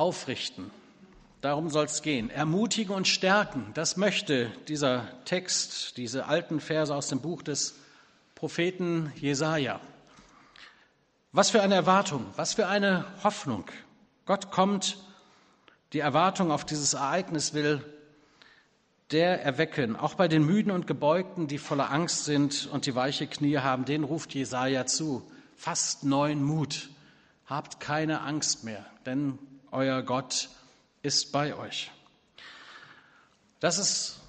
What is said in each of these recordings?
Aufrichten. Darum soll es gehen. Ermutigen und stärken. Das möchte dieser Text, diese alten Verse aus dem Buch des Propheten Jesaja. Was für eine Erwartung, was für eine Hoffnung. Gott kommt, die Erwartung auf dieses Ereignis will der erwecken, auch bei den Müden und Gebeugten, die voller Angst sind und die weiche Knie haben, den ruft Jesaja zu. Fast neuen Mut. Habt keine Angst mehr, denn euer Gott ist bei euch. Das ist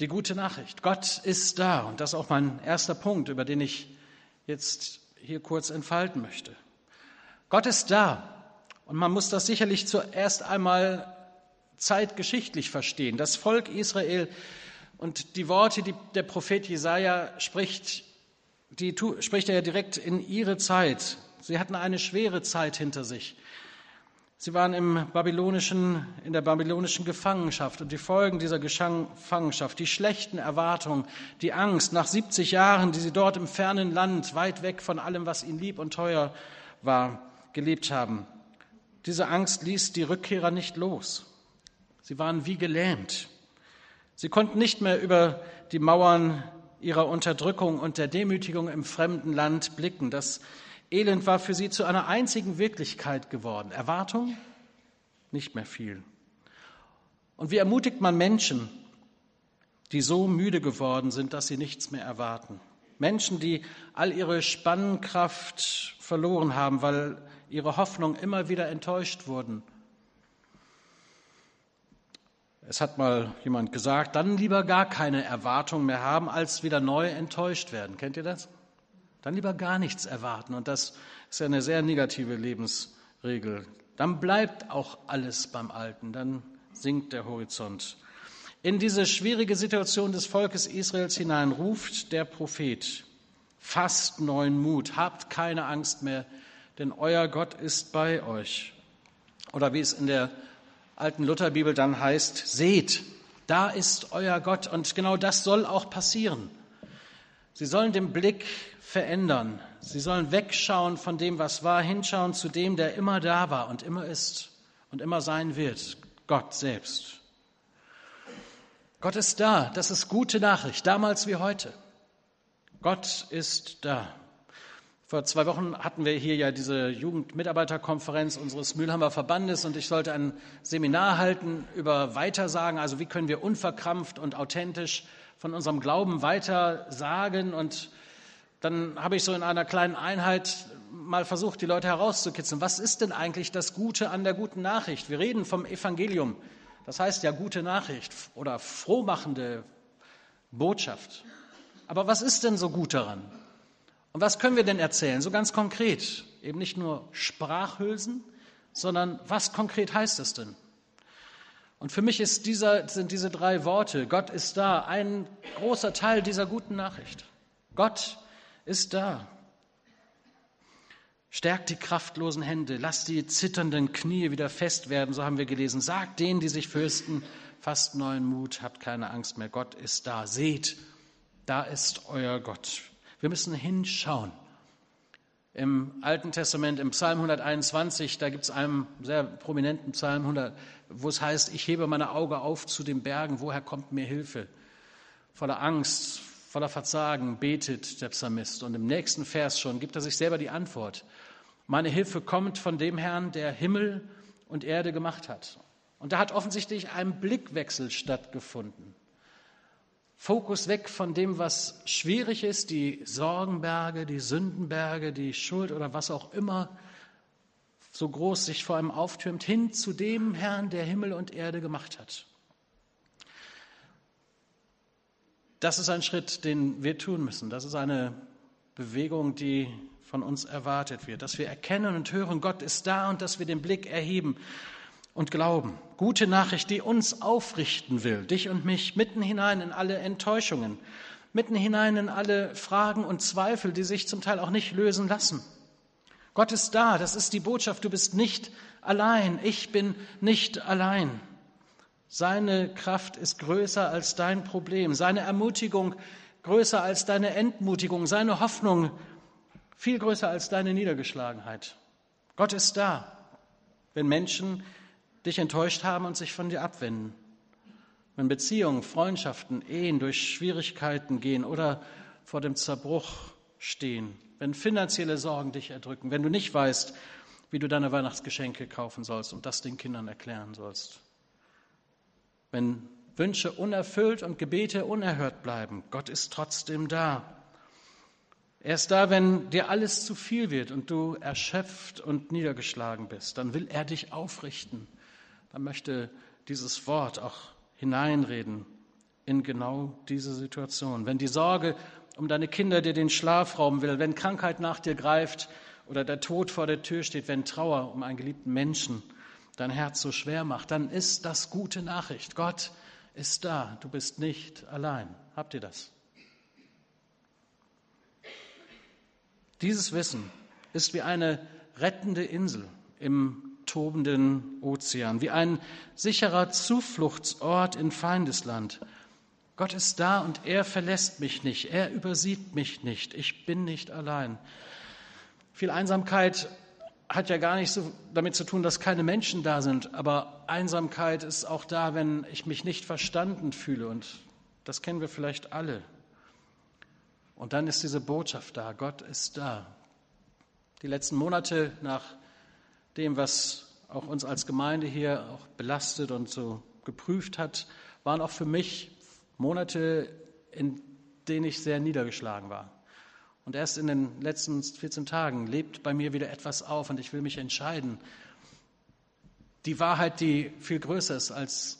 die gute Nachricht. Gott ist da. Und das ist auch mein erster Punkt, über den ich jetzt hier kurz entfalten möchte. Gott ist da. Und man muss das sicherlich zuerst einmal zeitgeschichtlich verstehen. Das Volk Israel und die Worte, die der Prophet Jesaja spricht, die spricht er ja direkt in ihre Zeit. Sie hatten eine schwere Zeit hinter sich. Sie waren im babylonischen, in der babylonischen Gefangenschaft und die Folgen dieser Gefangenschaft, die schlechten Erwartungen, die Angst nach 70 Jahren, die sie dort im fernen Land, weit weg von allem, was ihnen lieb und teuer war, gelebt haben. Diese Angst ließ die Rückkehrer nicht los. Sie waren wie gelähmt. Sie konnten nicht mehr über die Mauern ihrer Unterdrückung und der Demütigung im fremden Land blicken. Das Elend war für sie zu einer einzigen Wirklichkeit geworden. Erwartung? Nicht mehr viel. Und wie ermutigt man Menschen, die so müde geworden sind, dass sie nichts mehr erwarten? Menschen, die all ihre Spannkraft verloren haben, weil ihre Hoffnung immer wieder enttäuscht wurden es hat mal jemand gesagt, dann lieber gar keine Erwartung mehr haben, als wieder neu enttäuscht werden. Kennt ihr das? Dann lieber gar nichts erwarten. Und das ist ja eine sehr negative Lebensregel. Dann bleibt auch alles beim Alten. Dann sinkt der Horizont. In diese schwierige Situation des Volkes Israels hinein ruft der Prophet, fasst neuen Mut, habt keine Angst mehr, denn euer Gott ist bei euch. Oder wie es in der alten Lutherbibel dann heißt, seht, da ist euer Gott. Und genau das soll auch passieren. Sie sollen den Blick verändern. Sie sollen wegschauen von dem, was war, hinschauen zu dem, der immer da war und immer ist und immer sein wird, Gott selbst. Gott ist da, das ist gute Nachricht, damals wie heute. Gott ist da. Vor zwei Wochen hatten wir hier ja diese Jugendmitarbeiterkonferenz unseres Mülheimer Verbandes und ich sollte ein Seminar halten über Weitersagen, also wie können wir unverkrampft und authentisch von unserem Glauben weitersagen. Und dann habe ich so in einer kleinen Einheit mal versucht, die Leute herauszukitzeln. Was ist denn eigentlich das Gute an der guten Nachricht? Wir reden vom Evangelium. Das heißt ja gute Nachricht oder frohmachende Botschaft. Aber was ist denn so gut daran? Und was können wir denn erzählen? So ganz konkret. Eben nicht nur Sprachhülsen, sondern was konkret heißt es denn? Und für mich dieser, sind diese drei Worte, Gott ist da, ein großer Teil dieser guten Nachricht. Gott ist da. Stärkt die kraftlosen Hände, lasst die zitternden Knie wieder fest werden, so haben wir gelesen. Sagt denen, die sich fürsten, fasst neuen Mut, habt keine Angst mehr. Gott ist da. Seht, da ist euer Gott. Wir müssen hinschauen. Im Alten Testament, im Psalm 121, da gibt es einen sehr prominenten Psalm 100, wo es heißt, ich hebe meine Augen auf zu den Bergen, woher kommt mir Hilfe? Voller Angst, voller Verzagen betet der Psalmist. Und im nächsten Vers schon gibt er sich selber die Antwort. Meine Hilfe kommt von dem Herrn, der Himmel und Erde gemacht hat. Und da hat offensichtlich ein Blickwechsel stattgefunden. Fokus weg von dem, was schwierig ist, die Sorgenberge, die Sündenberge, die Schuld oder was auch immer so groß sich vor einem auftürmt, hin zu dem Herrn, der Himmel und Erde gemacht hat. Das ist ein Schritt, den wir tun müssen. Das ist eine Bewegung, die von uns erwartet wird, dass wir erkennen und hören, Gott ist da und dass wir den Blick erheben und Glauben. Gute Nachricht, die uns aufrichten will, dich und mich, mitten hinein in alle Enttäuschungen, mitten hinein in alle Fragen und Zweifel, die sich zum Teil auch nicht lösen lassen. Gott ist da, das ist die Botschaft, du bist nicht allein, ich bin nicht allein. Seine Kraft ist größer als dein Problem, seine Ermutigung größer als deine Entmutigung, seine Hoffnung viel größer als deine Niedergeschlagenheit. Gott ist da, wenn Menschen dich enttäuscht haben und sich von dir abwenden. Wenn Beziehungen, Freundschaften, Ehen durch Schwierigkeiten gehen oder vor dem Zerbruch stehen, wenn finanzielle Sorgen dich erdrücken, wenn du nicht weißt, wie du deine Weihnachtsgeschenke kaufen sollst und das den Kindern erklären sollst. Wenn Wünsche unerfüllt und Gebete unerhört bleiben, Gott ist trotzdem da. Er ist da, wenn dir alles zu viel wird und du erschöpft und niedergeschlagen bist. Dann will er dich aufrichten. Dann möchte dieses Wort auch hineinreden in genau diese Situation. Wenn die Sorge um deine Kinder dir den Schlaf rauben will, wenn Krankheit nach dir greift oder der Tod vor der Tür steht, wenn Trauer um einen geliebten Menschen dein Herz so schwer macht, dann ist das gute Nachricht. Gott ist da. Du bist nicht allein. Habt ihr das? Dieses Wissen ist wie eine rettende Insel im tobenden Ozean, wie ein sicherer Zufluchtsort in Feindesland. Gott ist da und er verlässt mich nicht, er übersieht mich nicht, ich bin nicht allein. Viel Einsamkeit hat ja gar nicht so damit zu tun, dass keine Menschen da sind, aber Einsamkeit ist auch da, wenn ich mich nicht verstanden fühle und das kennen wir vielleicht alle. Und dann ist diese Botschaft da, Gott ist da. Die letzten Monate nach dem, was auch uns als Gemeinde hier auch belastet und so geprüft hat, waren auch für mich Monate, in denen ich sehr niedergeschlagen war. Und erst in den letzten 14 Tagen lebt bei mir wieder etwas auf und ich will mich entscheiden. Die Wahrheit, die viel größer ist als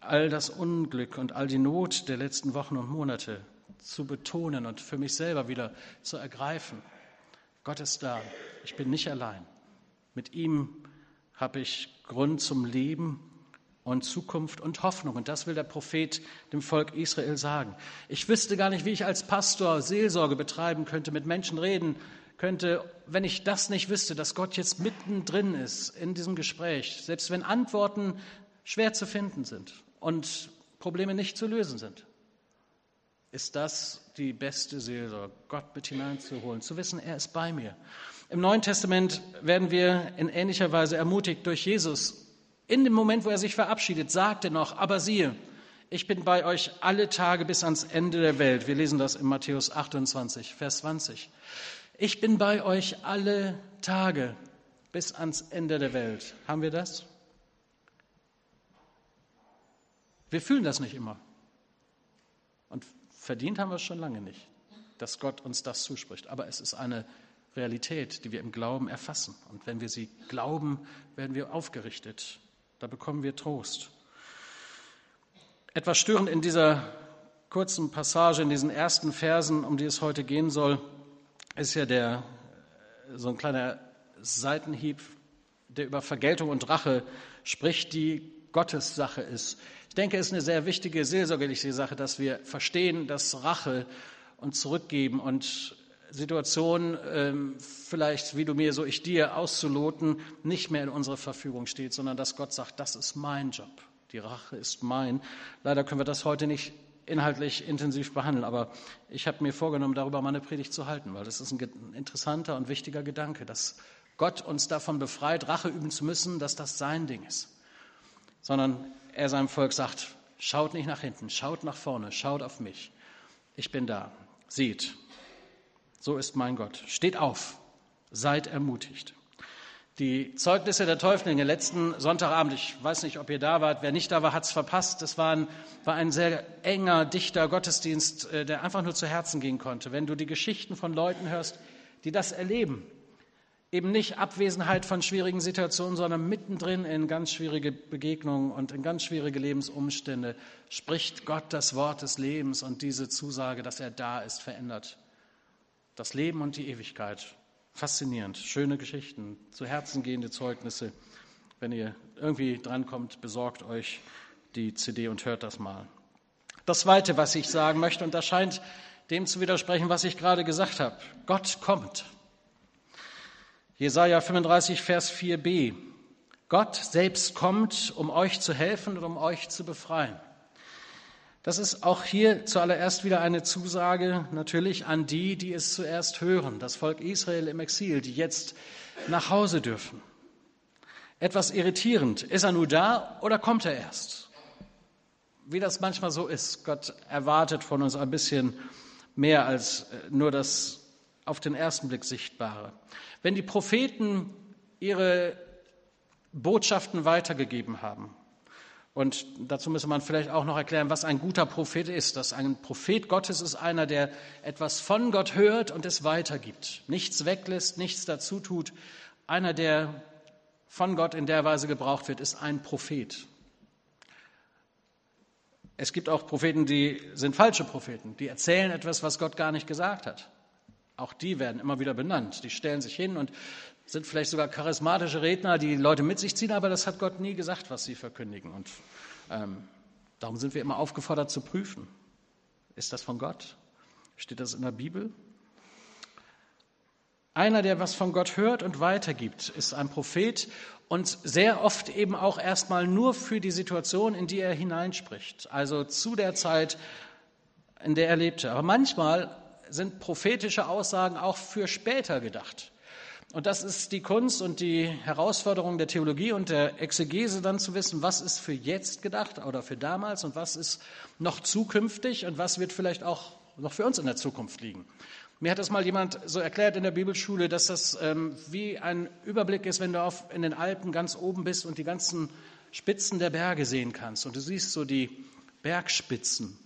all das Unglück und all die Not der letzten Wochen und Monate, zu betonen und für mich selber wieder zu ergreifen. Gott ist da. Ich bin nicht allein. Mit ihm habe ich Grund zum Leben und Zukunft und Hoffnung. Und das will der Prophet dem Volk Israel sagen. Ich wüsste gar nicht, wie ich als Pastor Seelsorge betreiben könnte, mit Menschen reden könnte, wenn ich das nicht wüsste, dass Gott jetzt mittendrin ist in diesem Gespräch, selbst wenn Antworten schwer zu finden sind und Probleme nicht zu lösen sind ist das die beste Seelsorge, Gott mit hineinzuholen, zu wissen, er ist bei mir. Im Neuen Testament werden wir in ähnlicher Weise ermutigt durch Jesus. In dem Moment, wo er sich verabschiedet, sagt er noch, aber siehe, ich bin bei euch alle Tage bis ans Ende der Welt. Wir lesen das in Matthäus 28, Vers 20. Ich bin bei euch alle Tage bis ans Ende der Welt. Haben wir das? Wir fühlen das nicht immer. Und Verdient haben wir es schon lange nicht, dass Gott uns das zuspricht. Aber es ist eine Realität, die wir im Glauben erfassen. Und wenn wir sie glauben, werden wir aufgerichtet. Da bekommen wir Trost. Etwas störend in dieser kurzen Passage, in diesen ersten Versen, um die es heute gehen soll, ist ja der, so ein kleiner Seitenhieb, der über Vergeltung und Rache spricht, die Gottes Sache ist. Ich denke, es ist eine sehr wichtige seelsorgerliche Sache, dass wir verstehen, dass Rache und Zurückgeben und Situationen, ähm, vielleicht wie du mir, so ich dir, auszuloten, nicht mehr in unserer Verfügung steht, sondern dass Gott sagt, das ist mein Job. Die Rache ist mein. Leider können wir das heute nicht inhaltlich intensiv behandeln, aber ich habe mir vorgenommen, darüber meine Predigt zu halten, weil das ist ein interessanter und wichtiger Gedanke, dass Gott uns davon befreit, Rache üben zu müssen, dass das sein Ding ist, sondern er seinem Volk sagt, schaut nicht nach hinten, schaut nach vorne, schaut auf mich. Ich bin da. Seht, so ist mein Gott. Steht auf, seid ermutigt. Die Zeugnisse der Täuflinge letzten Sonntagabend, ich weiß nicht, ob ihr da wart, wer nicht da war, hat es verpasst. Es war ein, war ein sehr enger, dichter Gottesdienst, äh, der einfach nur zu Herzen gehen konnte. Wenn du die Geschichten von Leuten hörst, die das erleben, eben nicht Abwesenheit von schwierigen Situationen, sondern mittendrin in ganz schwierige Begegnungen und in ganz schwierige Lebensumstände spricht Gott das Wort des Lebens und diese Zusage, dass er da ist, verändert das Leben und die Ewigkeit. Faszinierend, schöne Geschichten, zu Herzen gehende Zeugnisse. Wenn ihr irgendwie drankommt, besorgt euch die CD und hört das mal. Das Zweite, was ich sagen möchte, und das scheint dem zu widersprechen, was ich gerade gesagt habe. Gott kommt. Jesaja 35, Vers 4b. Gott selbst kommt, um euch zu helfen und um euch zu befreien. Das ist auch hier zuallererst wieder eine Zusage natürlich an die, die es zuerst hören, das Volk Israel im Exil, die jetzt nach Hause dürfen. Etwas irritierend. Ist er nur da oder kommt er erst? Wie das manchmal so ist. Gott erwartet von uns ein bisschen mehr als äh, nur das auf den ersten Blick Sichtbare. Wenn die Propheten ihre Botschaften weitergegeben haben, und dazu müsste man vielleicht auch noch erklären, was ein guter Prophet ist. Dass ein Prophet Gottes ist einer, der etwas von Gott hört und es weitergibt. Nichts weglässt, nichts dazu tut. Einer, der von Gott in der Weise gebraucht wird, ist ein Prophet. Es gibt auch Propheten, die sind falsche Propheten. Die erzählen etwas, was Gott gar nicht gesagt hat. Auch die werden immer wieder benannt. Die stellen sich hin und sind vielleicht sogar charismatische Redner, die Leute mit sich ziehen, aber das hat Gott nie gesagt, was sie verkündigen. Und ähm, darum sind wir immer aufgefordert zu prüfen. Ist das von Gott? Steht das in der Bibel? Einer, der was von Gott hört und weitergibt, ist ein Prophet und sehr oft eben auch erstmal nur für die Situation, in die er hineinspricht, also zu der Zeit, in der er lebte. Aber manchmal sind prophetische Aussagen auch für später gedacht. Und das ist die Kunst und die Herausforderung der Theologie und der Exegese dann zu wissen, was ist für jetzt gedacht oder für damals und was ist noch zukünftig und was wird vielleicht auch noch für uns in der Zukunft liegen. Mir hat das mal jemand so erklärt in der Bibelschule, dass das ähm, wie ein Überblick ist, wenn du auf, in den Alpen ganz oben bist und die ganzen Spitzen der Berge sehen kannst. Und du siehst so die Bergspitzen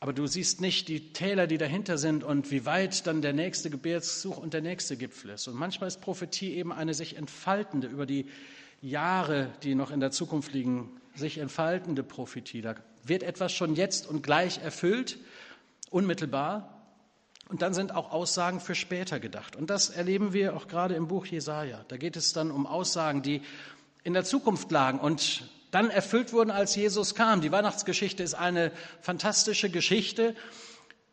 aber du siehst nicht die Täler, die dahinter sind und wie weit dann der nächste Gebirgszug und der nächste Gipfel ist. Und manchmal ist Prophetie eben eine sich entfaltende, über die Jahre, die noch in der Zukunft liegen, sich entfaltende Prophetie. Da wird etwas schon jetzt und gleich erfüllt, unmittelbar. Und dann sind auch Aussagen für später gedacht. Und das erleben wir auch gerade im Buch Jesaja. Da geht es dann um Aussagen, die in der Zukunft lagen und dann erfüllt wurden, als Jesus kam. Die Weihnachtsgeschichte ist eine fantastische Geschichte,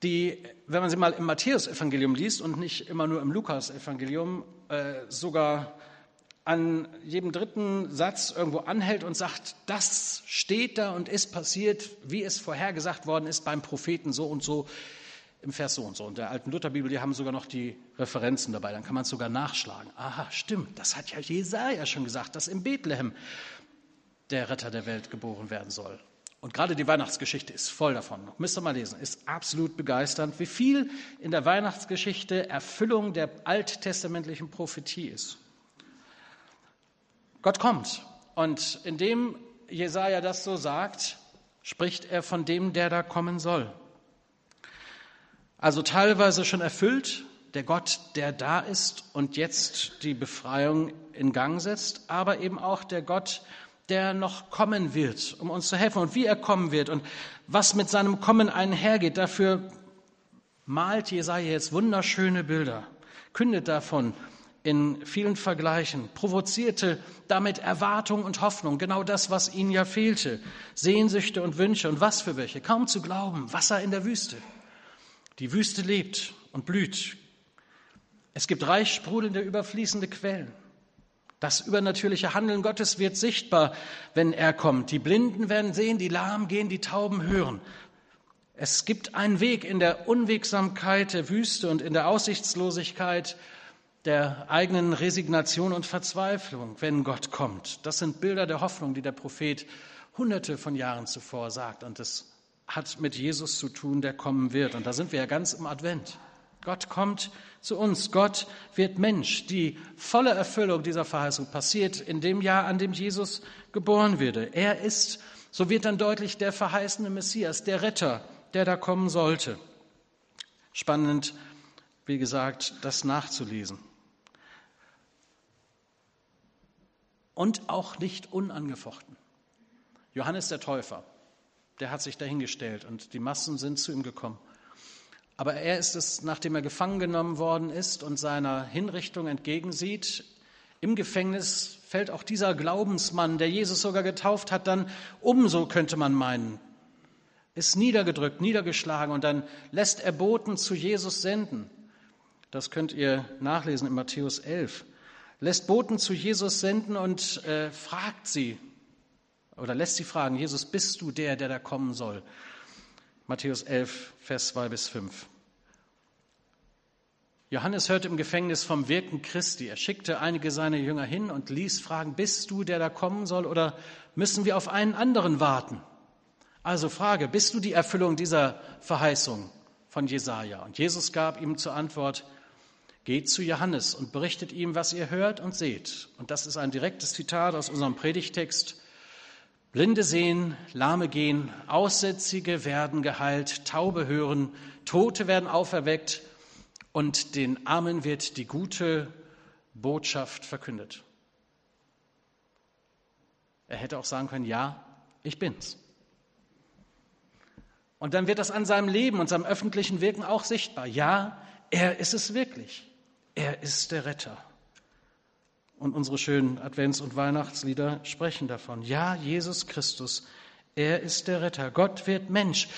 die, wenn man sie mal im Matthäusevangelium liest und nicht immer nur im Lukasevangelium, äh, sogar an jedem dritten Satz irgendwo anhält und sagt, das steht da und ist passiert, wie es vorhergesagt worden ist beim Propheten so und so im Vers so und so. Und der alten Lutherbibel, die haben sogar noch die Referenzen dabei, dann kann man es sogar nachschlagen. Aha, stimmt, das hat ja Jesaja schon gesagt, dass in Bethlehem der Retter der Welt geboren werden soll. Und gerade die Weihnachtsgeschichte ist voll davon. Müsst ihr mal lesen, ist absolut begeisternd, wie viel in der Weihnachtsgeschichte Erfüllung der alttestamentlichen Prophetie ist. Gott kommt. Und indem Jesaja das so sagt, spricht er von dem, der da kommen soll. Also teilweise schon erfüllt, der Gott, der da ist und jetzt die Befreiung in Gang setzt, aber eben auch der Gott, der der noch kommen wird, um uns zu helfen und wie er kommen wird und was mit seinem Kommen einhergeht. Dafür malt Jesaja jetzt wunderschöne Bilder, kündet davon in vielen Vergleichen, provozierte damit Erwartung und Hoffnung, genau das, was ihnen ja fehlte, Sehnsüchte und Wünsche und was für welche, kaum zu glauben, Wasser in der Wüste. Die Wüste lebt und blüht. Es gibt reich sprudelnde, überfließende Quellen. Das übernatürliche Handeln Gottes wird sichtbar, wenn er kommt. Die Blinden werden sehen, die Lahmen gehen, die Tauben hören. Es gibt einen Weg in der Unwegsamkeit der Wüste und in der Aussichtslosigkeit der eigenen Resignation und Verzweiflung, wenn Gott kommt. Das sind Bilder der Hoffnung, die der Prophet hunderte von Jahren zuvor sagt. Und das hat mit Jesus zu tun, der kommen wird. Und da sind wir ja ganz im Advent. Gott kommt zu uns. Gott wird Mensch. Die volle Erfüllung dieser Verheißung passiert in dem Jahr, an dem Jesus geboren wurde. Er ist, so wird dann deutlich, der verheißene Messias, der Retter, der da kommen sollte. Spannend, wie gesagt, das nachzulesen. Und auch nicht unangefochten. Johannes der Täufer, der hat sich dahingestellt und die Massen sind zu ihm gekommen. Aber er ist es, nachdem er gefangen genommen worden ist und seiner Hinrichtung entgegensieht, im Gefängnis fällt auch dieser Glaubensmann, der Jesus sogar getauft hat, dann umso, könnte man meinen, ist niedergedrückt, niedergeschlagen und dann lässt er Boten zu Jesus senden. Das könnt ihr nachlesen in Matthäus 11. Lässt Boten zu Jesus senden und äh, fragt sie, oder lässt sie fragen, Jesus, bist du der, der da kommen soll? Matthäus 11, Vers 2 bis 5. Johannes hörte im Gefängnis vom Wirken Christi. Er schickte einige seiner Jünger hin und ließ fragen, bist du der da kommen soll oder müssen wir auf einen anderen warten? Also Frage, bist du die Erfüllung dieser Verheißung von Jesaja? Und Jesus gab ihm zur Antwort, geht zu Johannes und berichtet ihm, was ihr hört und seht. Und das ist ein direktes Zitat aus unserem Predigtext. Blinde sehen, Lahme gehen, Aussätzige werden geheilt, Taube hören, Tote werden auferweckt und den Armen wird die gute Botschaft verkündet. Er hätte auch sagen können, ja, ich bin's. Und dann wird das an seinem Leben und seinem öffentlichen Wirken auch sichtbar. Ja, er ist es wirklich. Er ist der Retter. Und unsere schönen Advents- und Weihnachtslieder sprechen davon. Ja, Jesus Christus, er ist der Retter. Gott wird Mensch.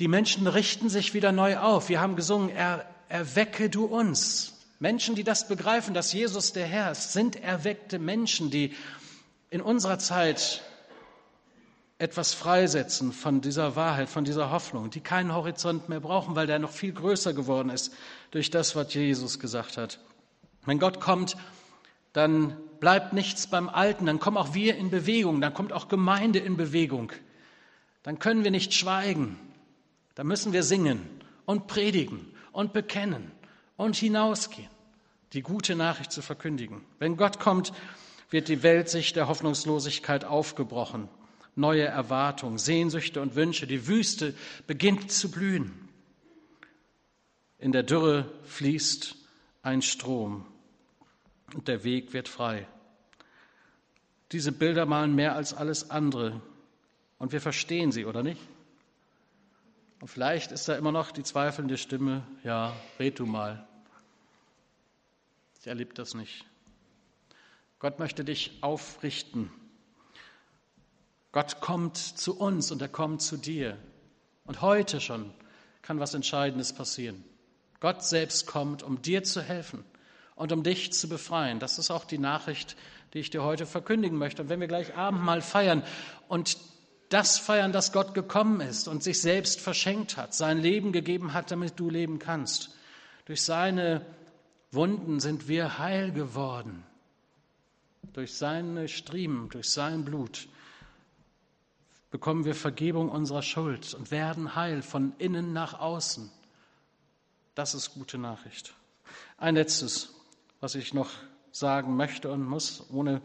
Die Menschen richten sich wieder neu auf. Wir haben gesungen, er, erwecke du uns. Menschen, die das begreifen, dass Jesus der Herr ist, sind erweckte Menschen, die in unserer Zeit etwas freisetzen von dieser Wahrheit, von dieser Hoffnung, die keinen Horizont mehr brauchen, weil der noch viel größer geworden ist durch das, was Jesus gesagt hat. Wenn Gott kommt, dann bleibt nichts beim Alten, dann kommen auch wir in Bewegung, dann kommt auch Gemeinde in Bewegung. Dann können wir nicht schweigen, dann müssen wir singen und predigen und bekennen und hinausgehen, die gute Nachricht zu verkündigen. Wenn Gott kommt, wird die Welt sich der Hoffnungslosigkeit aufgebrochen neue Erwartungen, Sehnsüchte und Wünsche. Die Wüste beginnt zu blühen. In der Dürre fließt ein Strom und der Weg wird frei. Diese Bilder malen mehr als alles andere und wir verstehen sie, oder nicht? Und vielleicht ist da immer noch die zweifelnde Stimme, ja, red du mal. Ich erlebe das nicht. Gott möchte dich aufrichten Gott kommt zu uns und er kommt zu dir. Und heute schon kann was Entscheidendes passieren. Gott selbst kommt, um dir zu helfen und um dich zu befreien. Das ist auch die Nachricht, die ich dir heute verkündigen möchte. Und wenn wir gleich Abendmahl feiern und das feiern, dass Gott gekommen ist und sich selbst verschenkt hat, sein Leben gegeben hat, damit du leben kannst. Durch seine Wunden sind wir heil geworden. Durch seine Striemen, durch sein Blut bekommen wir Vergebung unserer Schuld und werden heil von innen nach außen. Das ist gute Nachricht. Ein letztes, was ich noch sagen möchte und muss, ohne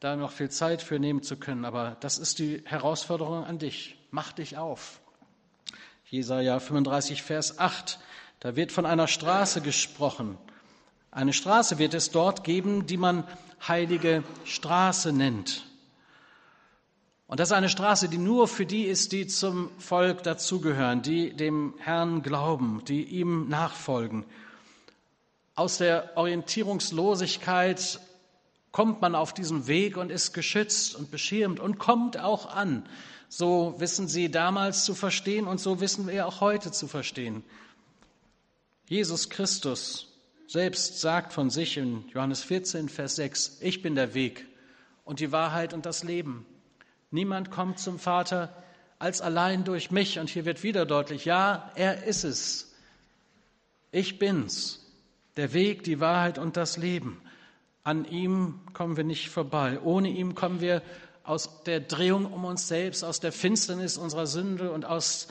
da noch viel Zeit für nehmen zu können, aber das ist die Herausforderung an dich. Mach dich auf. Jesaja 35, Vers 8, da wird von einer Straße gesprochen. Eine Straße wird es dort geben, die man heilige Straße nennt. Und das ist eine Straße, die nur für die ist, die zum Volk dazugehören, die dem Herrn glauben, die ihm nachfolgen. Aus der Orientierungslosigkeit kommt man auf diesen Weg und ist geschützt und beschirmt und kommt auch an. So wissen sie damals zu verstehen und so wissen wir auch heute zu verstehen. Jesus Christus selbst sagt von sich in Johannes 14, Vers 6, ich bin der Weg und die Wahrheit und das Leben. Niemand kommt zum Vater als allein durch mich. Und hier wird wieder deutlich, ja, er ist es. Ich bin's. Der Weg, die Wahrheit und das Leben. An ihm kommen wir nicht vorbei. Ohne ihm kommen wir aus der Drehung um uns selbst, aus der Finsternis unserer Sünde und aus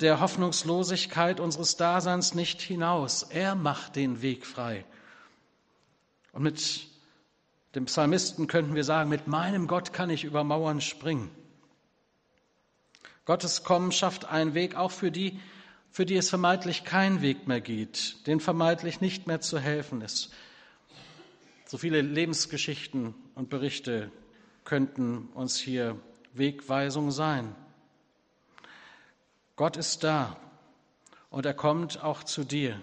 der Hoffnungslosigkeit unseres Daseins nicht hinaus. Er macht den Weg frei. Und mit dem Psalmisten könnten wir sagen, mit meinem Gott kann ich über Mauern springen. Gottes Kommen schafft einen Weg auch für die, für die es vermeintlich kein Weg mehr geht, denen vermeintlich nicht mehr zu helfen ist. So viele Lebensgeschichten und Berichte könnten uns hier Wegweisung sein. Gott ist da und er kommt auch zu dir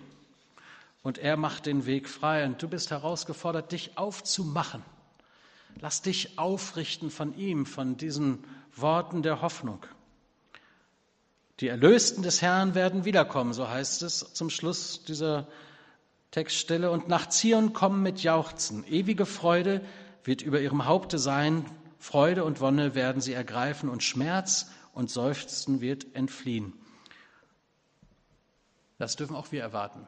und er macht den Weg frei. Und du bist herausgefordert, dich aufzumachen. Lass dich aufrichten von ihm, von diesen Worten der Hoffnung. Die Erlösten des Herrn werden wiederkommen, so heißt es zum Schluss dieser Textstelle. Und nach Zion kommen mit Jauchzen. Ewige Freude wird über ihrem Haupte sein. Freude und Wonne werden sie ergreifen und Schmerz und Seufzen wird entfliehen. Das dürfen auch wir erwarten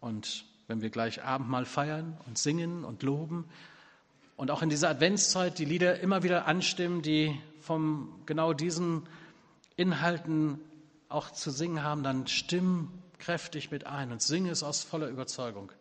Und wenn wir gleich Abendmahl feiern und singen und loben und auch in dieser Adventszeit die Lieder immer wieder anstimmen, die von genau diesen Inhalten auch zu singen haben, dann stimm kräftig mit ein und singe es aus voller Überzeugung.